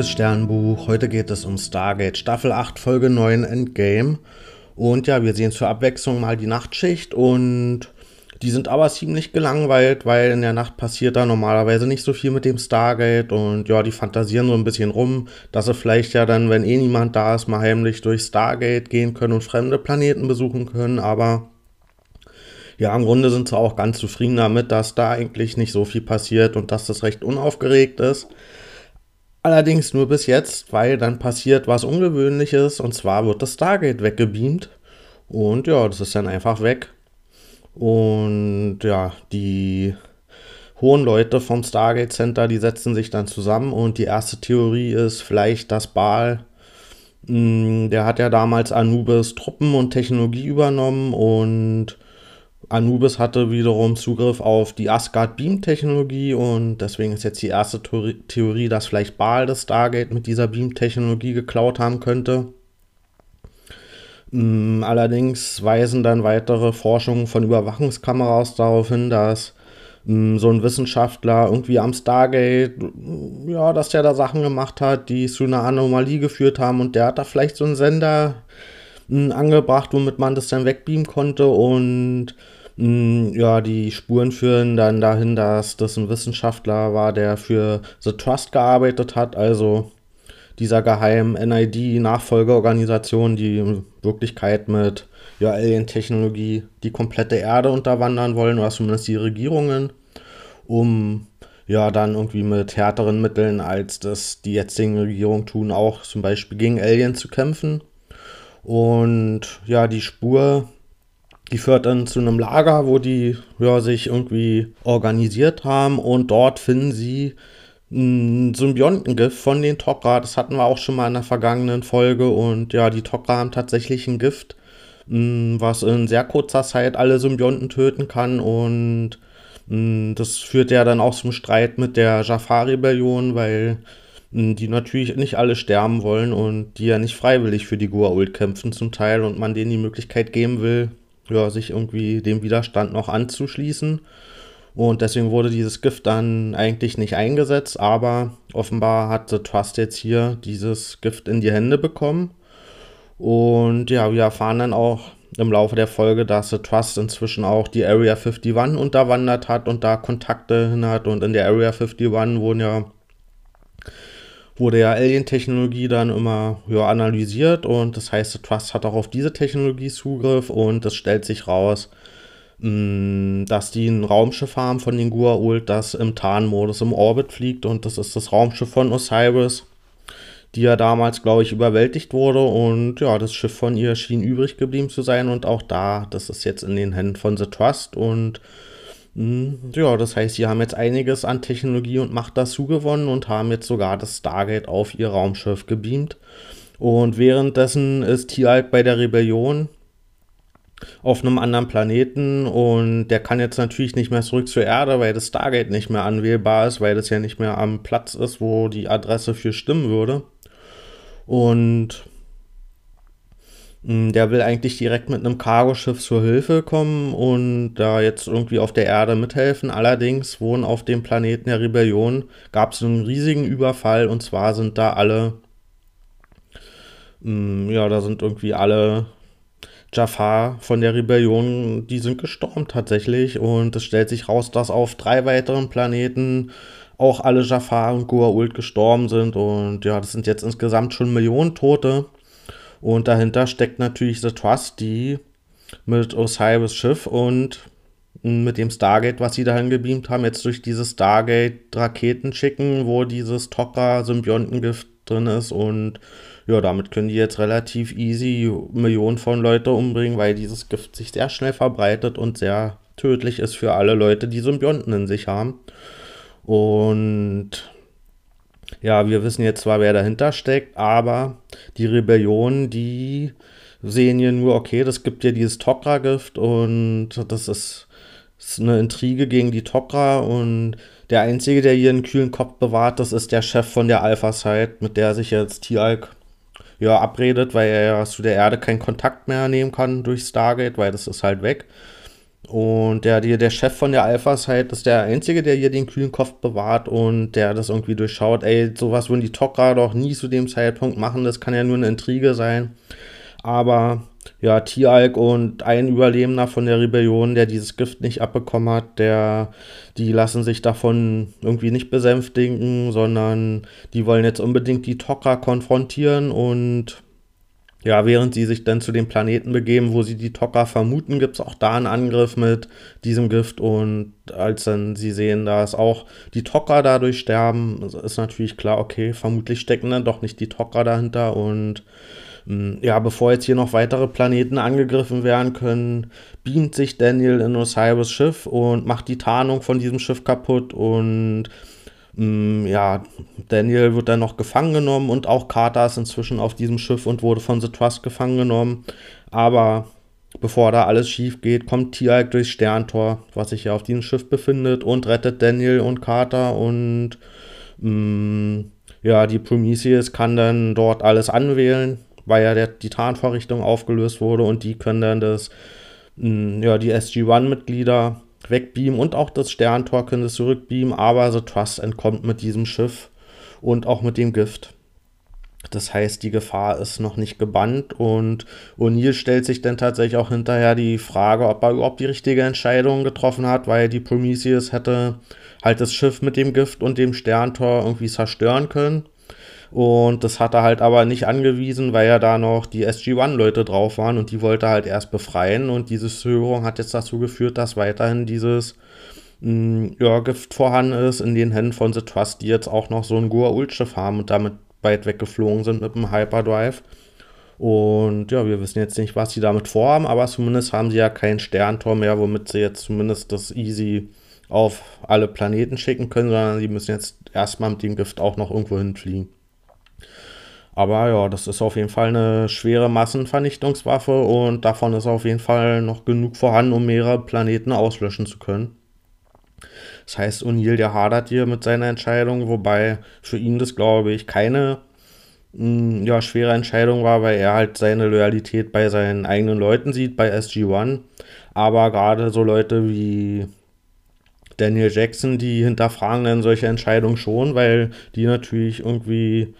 Liebes Sternbuch, heute geht es um Stargate Staffel 8 Folge 9 Endgame. Und ja, wir sehen zur Abwechslung mal die Nachtschicht und die sind aber ziemlich gelangweilt, weil in der Nacht passiert da normalerweise nicht so viel mit dem Stargate und ja, die fantasieren so ein bisschen rum, dass sie vielleicht ja dann, wenn eh niemand da ist, mal heimlich durch Stargate gehen können und fremde Planeten besuchen können, aber ja, im Grunde sind sie auch ganz zufrieden damit, dass da eigentlich nicht so viel passiert und dass das recht unaufgeregt ist. Allerdings nur bis jetzt, weil dann passiert was Ungewöhnliches. Und zwar wird das Stargate weggebeamt. Und ja, das ist dann einfach weg. Und ja, die hohen Leute vom Stargate Center, die setzen sich dann zusammen. Und die erste Theorie ist vielleicht, dass Baal, mh, hm, der hat ja damals Anubis Truppen und Technologie übernommen. Und Anubis hatte wiederum Zugriff auf die Asgard Beam Technologie und deswegen ist jetzt die erste Theorie, dass vielleicht Baal das Stargate mit dieser Beam Technologie geklaut haben könnte. Mm, allerdings weisen dann weitere Forschungen von Überwachungskameras darauf hin, dass mm, so ein Wissenschaftler irgendwie am Stargate, ja, dass der da Sachen gemacht hat, die zu einer Anomalie geführt haben und der hat da vielleicht so einen Sender mm, angebracht, womit man das dann wegbeamen konnte und ja, die Spuren führen dann dahin, dass das ein Wissenschaftler war, der für The Trust gearbeitet hat, also dieser geheimen NID-Nachfolgeorganisation, die in Wirklichkeit mit ja, Alien-Technologie die komplette Erde unterwandern wollen, oder zumindest die Regierungen, um ja dann irgendwie mit härteren Mitteln, als das die jetzigen Regierungen tun, auch zum Beispiel gegen Alien zu kämpfen. Und ja, die Spur, die führt dann zu einem Lager, wo die ja, sich irgendwie organisiert haben und dort finden sie ein Symbiontengift von den Tok'ra. Das hatten wir auch schon mal in der vergangenen Folge. Und ja, die Tok'ra haben tatsächlich ein Gift, was in sehr kurzer Zeit alle Symbionten töten kann. Und das führt ja dann auch zum Streit mit der Jafar-Rebellion, weil die natürlich nicht alle sterben wollen und die ja nicht freiwillig für die Goa'uld kämpfen zum Teil und man denen die Möglichkeit geben will, ja, sich irgendwie dem Widerstand noch anzuschließen. Und deswegen wurde dieses Gift dann eigentlich nicht eingesetzt, aber offenbar hat The Trust jetzt hier dieses Gift in die Hände bekommen. Und ja, wir erfahren dann auch im Laufe der Folge, dass The Trust inzwischen auch die Area 51 unterwandert hat und da Kontakte hin hat. Und in der Area 51 wurden ja, wurde ja Alien-Technologie dann immer ja, analysiert und das heißt, The Trust hat auch auf diese Technologie Zugriff und es stellt sich raus, Mm, dass die ein Raumschiff haben von den Gua'uld, das im Tarnmodus im Orbit fliegt und das ist das Raumschiff von Osiris, die ja damals, glaube ich, überwältigt wurde und ja, das Schiff von ihr schien übrig geblieben zu sein und auch da, das ist jetzt in den Händen von The Trust und ja, das heißt, sie haben jetzt einiges an Technologie und Macht dazu gewonnen und haben jetzt sogar das Stargate auf ihr Raumschiff gebeamt. Und währenddessen ist Tialk bei der Rebellion auf einem anderen Planeten und der kann jetzt natürlich nicht mehr zurück zur Erde, weil das Stargate nicht mehr anwählbar ist, weil das ja nicht mehr am Platz ist, wo die Adresse für stimmen würde. Und der will eigentlich direkt mit einem Cargoschiff zur Hilfe kommen und da jetzt irgendwie auf der Erde mithelfen. Allerdings wohnen auf dem Planeten der Rebellion, gab es einen riesigen Überfall und zwar sind da alle, hm, ja, da sind irgendwie alle Jafar von der Rebellion, die sind gestorben tatsächlich. Und es stellt sich raus, dass auf drei weiteren Planeten auch alle Jafar und Goa'uld gestorben sind. Und ja, das sind jetzt insgesamt schon Millionen Tote. Und dahinter steckt natürlich The Trust, die mit Osiris Schiff und mit dem Stargate, was sie dahin gebeamt haben, jetzt durch dieses Stargate Raketen schicken, wo dieses Tok'ra-Symbiontengift drin ist und ja, damit können die jetzt relativ easy Millionen von Leute umbringen, weil dieses Gift sich sehr schnell verbreitet und sehr tödlich ist für alle Leute, die Symbionten in sich haben. Und ja, wir wissen jetzt zwar, wer dahinter steckt, aber die Rebellion, die sehen hier nur, okay, das gibt ja dieses Tok'ra-Gift und das ist, ist, eine Intrige gegen die Tok'ra und der Einzige, der hier einen kühlen Kopf bewahrt, das ist der Chef von der Alpha-Site, mit der sich jetzt Tialk ja, abredet, weil er ja zu der Erde keinen Kontakt mehr nehmen kann durch Stargate, weil das ist halt weg. Und der, der, der Chef von der Alpha Site ist der Einzige, der hier den kühlen Kopf bewahrt und der das irgendwie durchschaut. Ey, sowas würden die Tok'ra doch nie zu dem Zeitpunkt machen. Das kann ja nur eine Intrige sein. Aber ja, Tialk und ein Überlebender von der Rebellion, der dieses Gift nicht abbekommen hat, der, die lassen sich davon irgendwie nicht besänftigen, sondern die wollen jetzt unbedingt die Tok'ra konfrontieren und ja, während sie sich dann zu dem Planeten begeben, wo sie die Tok'ra vermuten, gibt es auch da einen Angriff mit diesem Gift. Und als dann sie sehen, dass auch die Tok'ra dadurch sterben, ist natürlich klar, okay, vermutlich stecken dann doch nicht die Tok'ra dahinter. Und hm, ja, bevor jetzt hier noch weitere Planeten angegriffen werden können, beamt sich Daniel in Osiris Schiff und macht die Tarnung von diesem Schiff kaputt und ja, Daniel wird dann noch gefangen genommen und auch Carter ist inzwischen auf diesem Schiff und wurde von The Trust gefangen genommen. Aber bevor da alles schief geht, kommt Tialk durchs Sterntor, was sich ja auf diesem Schiff befindet, und rettet Daniel und Carter und mh, mm, ja, die Prometheus kann dann dort alles anwählen, weil ja der, die Tarnvorrichtung aufgelöst wurde und die können dann das, mh, mm, ja, die SG-1-Mitglieder wegbeamen und auch das Sterntor können es zurückbeamen, aber The Trust entkommt mit diesem Schiff und auch mit dem Gift. Das heißt, die Gefahr ist noch nicht gebannt und O'Neill stellt sich dann tatsächlich auch hinterher die Frage, ob er überhaupt die richtige Entscheidung getroffen hat, weil die Prometheus hätte halt das Schiff mit dem Gift und dem Sterntor irgendwie zerstören können. Und das hat er halt aber nicht angewiesen, weil ja da noch die SG-1-Leute drauf waren und die wollte er halt erst befreien. Und diese Zögerung hat jetzt dazu geführt, dass weiterhin dieses mh, mm, ja, Gift vorhanden ist in den Händen von The Trust, die jetzt auch noch so ein Goa'uld-Schiff haben und damit weit weggeflogen sind mit dem Hyperdrive. Und ja, wir wissen jetzt nicht, was sie damit vorhaben, aber zumindest haben sie ja kein Sterntor mehr, womit sie jetzt zumindest das Easy auf alle Planeten schicken können, sondern sie müssen jetzt erstmal mit dem Gift auch noch irgendwo hinfliegen. Aber ja, das ist auf jeden Fall eine schwere Massenvernichtungswaffe und davon ist auf jeden Fall noch genug vorhanden, um mehrere Planeten auslöschen zu können. Das heißt, O'Neill, der hadert hier mit seiner Entscheidung, wobei für ihn das, glaube ich, keine mh, hm, ja, schwere Entscheidung war, weil er halt seine Loyalität bei seinen eigenen Leuten sieht, bei SG-1. Aber gerade so Leute wie Daniel Jackson, die hinterfragen dann solche Entscheidungen schon, weil die natürlich irgendwie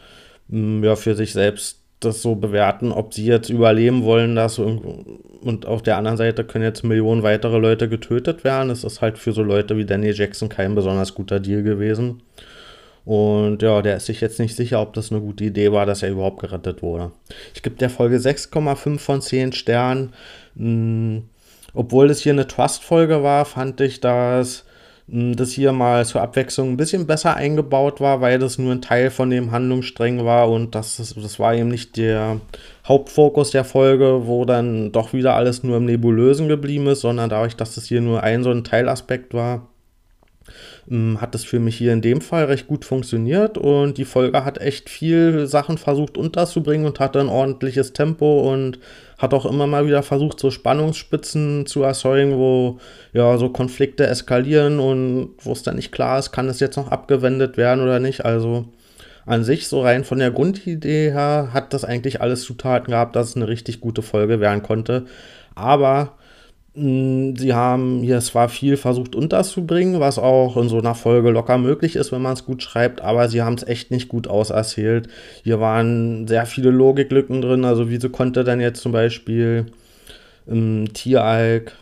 ja, für sich selbst das so bewerten, ob sie jetzt überleben wollen, das und auf der anderen Seite können jetzt Millionen weitere Leute getötet werden. Es ist halt für so Leute wie Danny Jackson kein besonders guter Deal gewesen. Und ja, der ist sich jetzt nicht sicher, ob das eine gute Idee war, dass er überhaupt gerettet wurde. Ich gebe der Folge 6,5 von 10 Sternen. Obwohl das hier eine Trust-Folge war, fand ich das das hier mal zur Abwechslung ein bisschen besser eingebaut war, weil das nur ein Teil von dem Handlungsstreng war und das, das war eben nicht der Hauptfokus der Folge, wo dann doch wieder alles nur im Nebulösen geblieben ist, sondern dadurch, dass das hier nur ein so ein Teilaspekt war, hat es für mich hier in dem Fall recht gut funktioniert und die Folge hat echt viel Sachen versucht unterzubringen und hatte ein ordentliches Tempo und hat auch immer mal wieder versucht, so Spannungsspitzen zu erzeugen, wo ja so Konflikte eskalieren und wo es dann nicht klar ist, kann es jetzt noch abgewendet werden oder nicht. Also an sich, so rein von der Grundidee her, hat das eigentlich alles Zutaten gehabt, dass es eine richtig gute Folge werden konnte. Aber sie haben hier zwar viel versucht unterzubringen, was auch in so einer Folge locker möglich ist, wenn man es gut schreibt, aber sie haben es echt nicht gut auserzählt. Hier waren sehr viele Logiklücken drin, also wieso konnte dann jetzt zum Beispiel ähm, Tieralk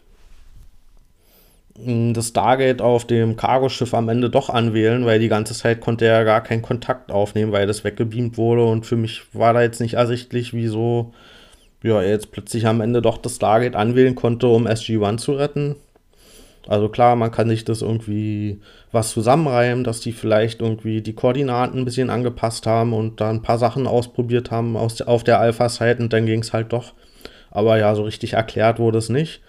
hm, das Stargate auf dem Cargoschiff am Ende doch anwählen, weil die ganze Zeit konnte er gar keinen Kontakt aufnehmen, weil das weggebeamt wurde und für mich war da jetzt nicht ersichtlich, wieso ja, er jetzt plötzlich am Ende doch das Stargate anwählen konnte, um SG-1 zu retten. Also klar, man kann sich das irgendwie was zusammenreimen, dass die vielleicht irgendwie die Koordinaten ein bisschen angepasst haben und da ein paar Sachen ausprobiert haben aus, auf der Alpha-Site und dann ging es halt doch. Aber ja, so richtig erklärt wurde es nicht.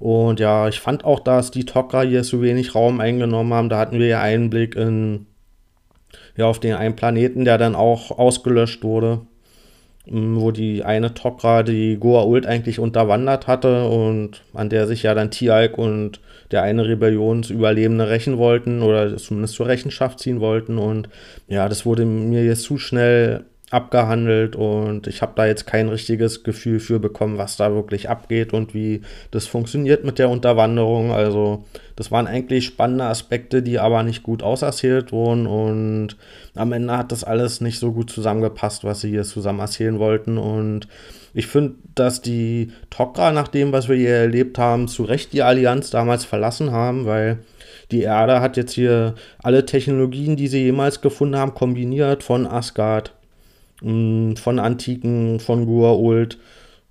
Und ja, ich fand auch, dass die Tok'ra hier so wenig Raum eingenommen haben. Da hatten wir ja Einblick in, ja, auf den einen Planeten, der dann auch ausgelöscht wurde wo die eine Tok'ra die Goa Ult eigentlich unterwandert hatte und an der sich ja dann Tialk und der eine Rebellionsüberlebende rächen wollten oder zumindest zur Rechenschaft ziehen wollten. Und ja, das wurde mir jetzt zu schnell abgehandelt und ich habe da jetzt kein richtiges Gefühl für bekommen, was da wirklich abgeht und wie das funktioniert mit der Unterwanderung. Also das waren eigentlich spannende Aspekte, die aber nicht gut auserzählt wurden und am Ende hat das alles nicht so gut zusammengepasst, was sie hier zusammen erzählen wollten und ich finde, dass die Tok'ra nach dem, was wir hier erlebt haben, zu Recht die Allianz damals verlassen haben, weil die Erde hat jetzt hier alle Technologien, die sie jemals gefunden haben, kombiniert von Asgard, von Antiken, von Gua'uld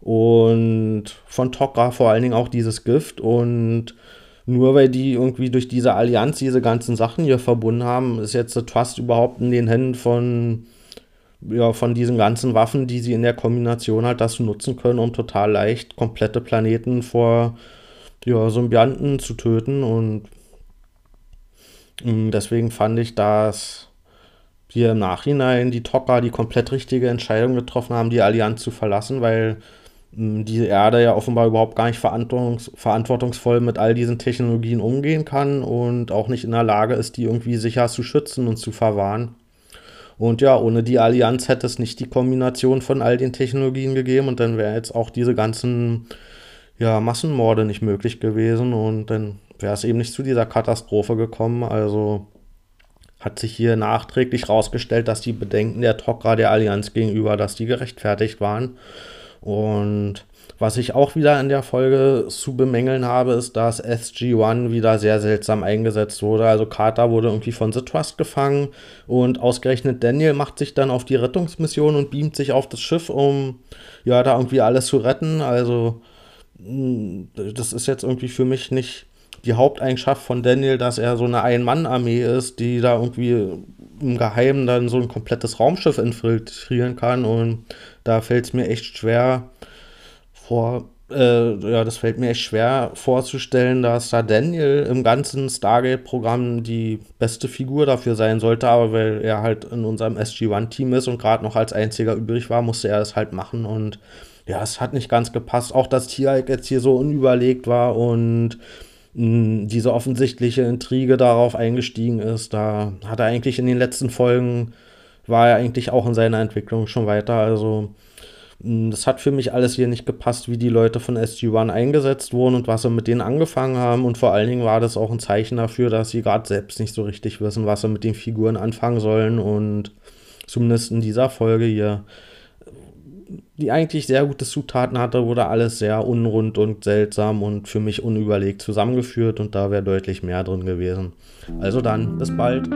und von Tok'ra vor allen Dingen auch dieses Gift und nur weil die irgendwie durch diese Allianz diese ganzen Sachen hier verbunden haben, ist jetzt der Trust überhaupt in den Händen von, ja, von diesen ganzen Waffen, die sie in der Kombination halt das nutzen können, um total leicht komplette Planeten vor ja, Symbionten zu töten. Und mm, deswegen fand ich, dass hier im Nachhinein die Tocker die komplett richtige Entscheidung getroffen haben, die Allianz zu verlassen, weil die Erde ja offenbar überhaupt gar nicht verantwortungs verantwortungsvoll mit all diesen Technologien umgehen kann und auch nicht in der Lage ist, die irgendwie sicher zu schützen und zu verwahren. Und ja, ohne die Allianz hätte es nicht die Kombination von all den Technologien gegeben und dann wäre jetzt auch diese ganzen ja, Massenmorde nicht möglich gewesen und dann wäre es eben nicht zu dieser Katastrophe gekommen. Also hat sich hier nachträglich herausgestellt, dass die Bedenken der Tok'ra der Allianz gegenüber, dass die gerechtfertigt waren. Und was ich auch wieder in der Folge zu bemängeln habe, ist, dass SG-1 wieder sehr seltsam eingesetzt wurde. Also Carter wurde irgendwie von The Trust gefangen und ausgerechnet Daniel macht sich dann auf die Rettungsmission und beamt sich auf das Schiff, um ja da irgendwie alles zu retten. Also hm, das ist jetzt irgendwie für mich nicht die Haupteigenschaft von Daniel, dass er so eine Ein-Mann-Armee ist, die da irgendwie im Geheimen dann so ein komplettes Raumschiff infiltrieren kann. Und da fällt es mir echt schwer vor, äh, ja, das fällt mir echt schwer vorzustellen, dass da Daniel im ganzen Stargate-Programm die beste Figur dafür sein sollte, aber weil er halt in unserem SG-1-Team ist und gerade noch als einziger übrig war, musste er das halt machen und ja, es hat nicht ganz gepasst. Auch dass Tierek jetzt hier so unüberlegt war und diese offensichtliche Intrige darauf eingestiegen ist, da hat er eigentlich in den letzten Folgen war er eigentlich auch in seiner Entwicklung schon weiter. Also das hat für mich alles hier nicht gepasst, wie die Leute von SG-1 eingesetzt wurden und was sie mit denen angefangen haben. Und vor allen Dingen war das auch ein Zeichen dafür, dass sie gerade selbst nicht so richtig wissen, was sie mit den Figuren anfangen sollen. Und zumindest in dieser Folge hier, die eigentlich sehr gute Zutaten hatte, wurde alles sehr unrund und seltsam und für mich unüberlegt zusammengeführt und da wäre deutlich mehr drin gewesen. Also dann, bis bald.